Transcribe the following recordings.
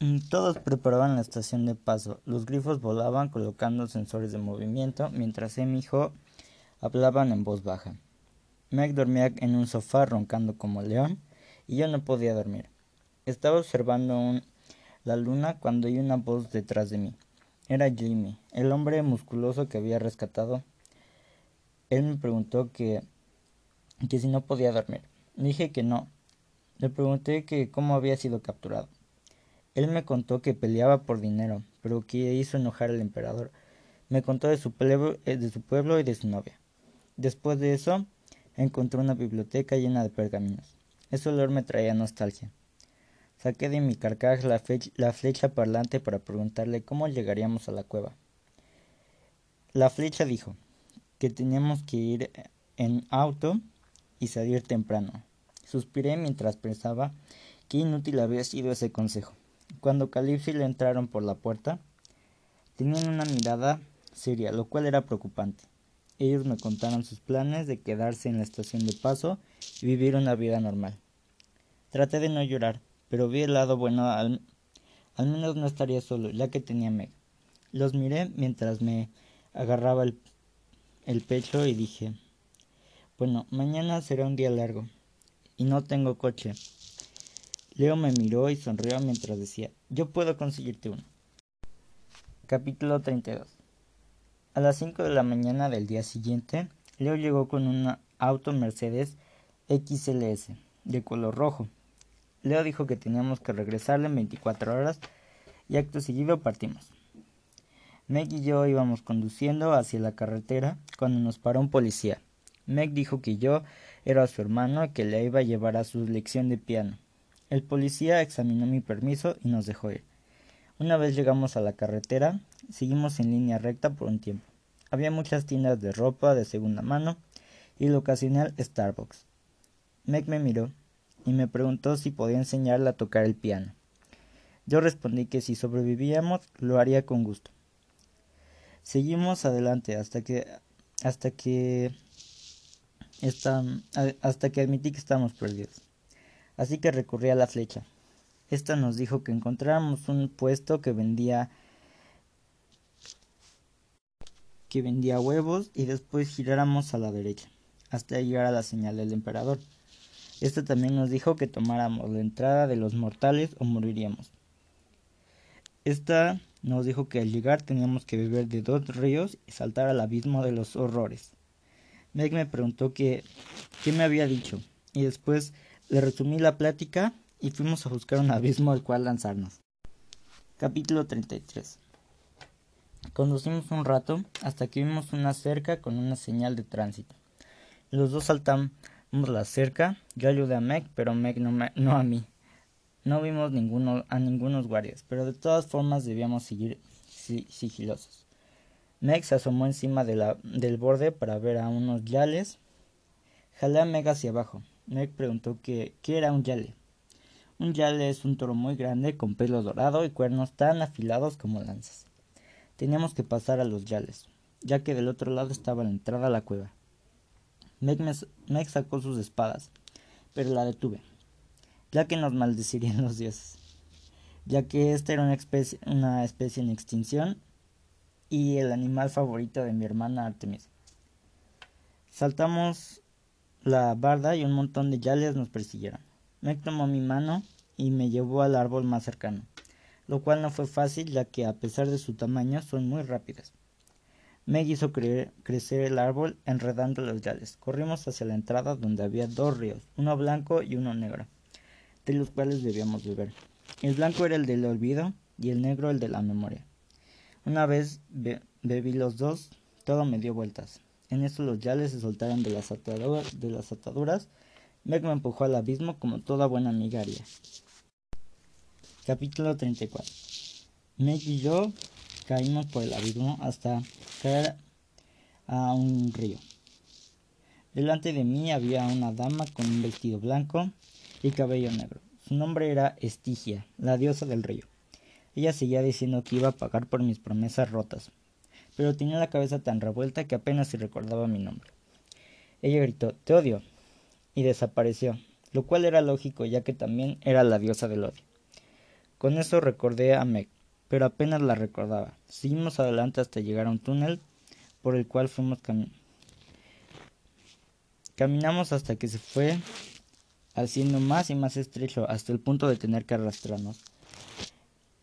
Mm, todos preparaban la estación de paso. Los grifos volaban colocando sensores de movimiento, mientras Em y Jo hablaban en voz baja. Meg dormía en un sofá roncando como león y yo no podía dormir. Estaba observando la luna cuando oí una voz detrás de mí. Era Jimmy, el hombre musculoso que había rescatado. Él me preguntó que, que si no podía dormir. Dije que no. Le pregunté que cómo había sido capturado. Él me contó que peleaba por dinero, pero que hizo enojar al emperador. Me contó de su, pueblo, eh, de su pueblo y de su novia. Después de eso, encontré una biblioteca llena de pergaminos. Ese olor me traía nostalgia. Saqué de mi carcaj la, la flecha parlante para preguntarle cómo llegaríamos a la cueva. La flecha dijo que teníamos que ir en auto y salir temprano. Suspiré mientras pensaba qué inútil había sido ese consejo. Cuando le entraron por la puerta, tenían una mirada seria, lo cual era preocupante. Ellos me contaron sus planes de quedarse en la estación de paso y vivir una vida normal. Traté de no llorar, pero vi el lado bueno, al, menos no estaría solo, ya que tenía Meg. Los miré mientras me agarraba el pecho y dije, bueno, mañana será un día largo y no tengo coche. Leo me miró y sonrió mientras decía, yo puedo conseguirte uno. Capítulo 32 A las 5 de la mañana del día siguiente, Leo llegó con un auto Mercedes XLS de color rojo. Leo dijo que teníamos que regresarle en 24 horas y acto seguido partimos. Meg y yo íbamos conduciendo hacia la carretera cuando nos paró un policía. Meg dijo que yo era su hermano que le iba a llevar a su lección de piano. El policía examinó mi permiso y nos dejó ir. Una vez llegamos a la carretera, seguimos en línea recta por un tiempo. Había muchas tiendas de ropa de segunda mano y el ocasional Starbucks. Meg me miró y me preguntó si podía enseñarle a tocar el piano. Yo respondí que si sobrevivíamos lo haría con gusto. Seguimos adelante hasta que hasta que hasta que admití que estábamos perdidos así que recurrí a la flecha. Esta nos dijo que encontráramos un puesto que vendía que vendía huevos y después giráramos a la derecha hasta llegar a la señal del emperador. Esta también nos dijo que tomáramos la entrada de los mortales o moriríamos. Esta nos dijo que al llegar teníamos que beber de dos ríos y saltar al abismo de los horrores. Meg me preguntó qué me había dicho y después le resumí la plática y fuimos a buscar un abismo al cual lanzarnos. Capítulo 33 Conducimos un rato hasta que vimos una cerca con una señal de tránsito. Los dos saltamos la cerca. Yo ayudé a Meg, pero Meg no, a mí. No vimos ninguno, a ningunos guardias, pero de todas formas debíamos seguir sigilosos. Meg se asomó encima del borde para ver a unos yales. Jalé a Meg hacia abajo. Meg preguntó qué era un yale. Un yale es un toro muy grande con pelo dorado y cuernos tan afilados como lanzas. Teníamos que pasar a los yales, ya que del otro lado estaba la entrada a la cueva. Meg, sacó sus espadas, pero la detuve, ya que nos maldecirían los dioses, ya que esta era una especie, una especie en extinción y el animal favorito de mi hermana Artemis. Saltamos la barda y un montón de yales nos persiguieron. Meg tomó mi mano y me llevó al árbol más cercano, lo cual no fue fácil ya que a pesar de su tamaño son muy rápidas. Meg hizo crecer el árbol enredando los yales. Corrimos hacia la entrada donde había dos ríos, uno blanco y uno negro, de los cuales debíamos beber. El blanco era el del olvido y el negro el de la memoria. Una vez bebí los dos, todo me dio vueltas. En eso los yales se soltaron de las, ataduras, de las ataduras. Meg me empujó al abismo como toda buena amiga haría. Capítulo 34 Meg y yo caímos por el abismo hasta caer a un río. Delante de mí había una dama con un vestido blanco y cabello negro. Su nombre era Estigia, la diosa del río. Ella seguía diciendo que iba a pagar por mis promesas rotas, pero tenía la cabeza tan revuelta que apenas se recordaba mi nombre. Ella gritó Te odio y desapareció, lo cual era lógico ya que también era la diosa del odio. Con eso recordé a Meg, pero apenas la recordaba. Seguimos adelante hasta llegar a un túnel por el cual fuimos caminando. Caminamos hasta que se fue haciendo más y más estrecho hasta el punto de tener que arrastrarnos.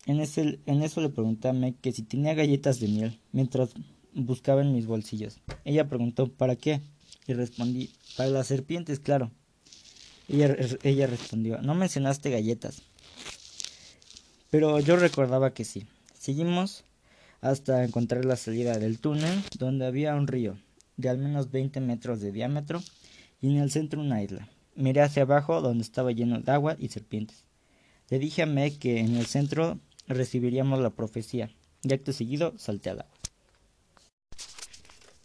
En, eso le pregunté a Meg que si tenía galletas de miel mientras buscaba en mis bolsillos. Ella preguntó ¿para qué? Y respondí para las serpientes, claro. Ella, ella respondió no mencionaste galletas. Pero yo recordaba que sí. Seguimos hasta encontrar la salida del túnel donde había un río de al menos 20 metros de diámetro y en el centro una isla. Miré hacia abajo donde estaba lleno de agua y serpientes. Le dije a Meg que en el centro recibiríamos la profecía y acto seguido salté al agua.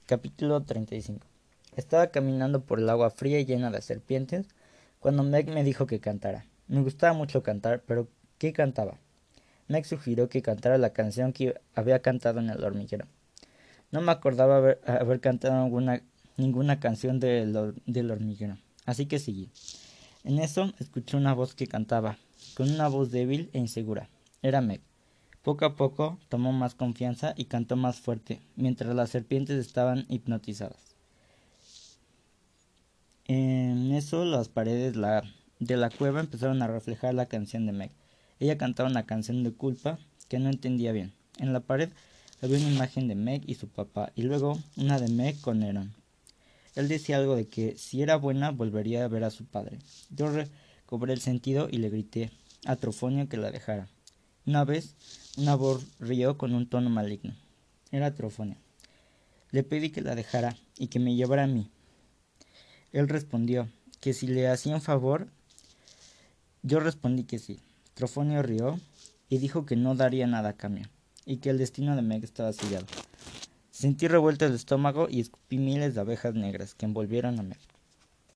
Capítulo 35 Estaba caminando por el agua fría y llena de serpientes cuando Meg me dijo que cantara. Me gustaba mucho cantar, pero ¿qué cantaba? Meg sugirió que cantara la canción que había cantado en el hormiguero. No me acordaba haber, cantado ninguna canción del, del hormiguero, así que seguí. En eso escuché una voz que cantaba, con una voz débil e insegura. Era Meg. Poco a poco tomó más confianza y cantó más fuerte, mientras las serpientes estaban hipnotizadas. En eso las paredes de la cueva empezaron a reflejar la canción de Meg. Ella cantaba una canción de culpa que no entendía bien. En la pared había una imagen de Meg y su papá, y luego una de Meg con Aaron. Él decía algo de que si era buena volvería a ver a su padre. Yo recobré el sentido y le grité a Trofonio que la dejara. Una vez una voz rió con un tono maligno. Era Trofonio. Le pedí que la dejara y que me llevara a mí. Él respondió que si le hacía un favor. Yo respondí que sí. Trofonio rió y dijo que no daría nada a cambio, y que el destino de Meg estaba sellado. Sentí revuelto el estómago y escupí miles de abejas negras que envolvieron a Meg.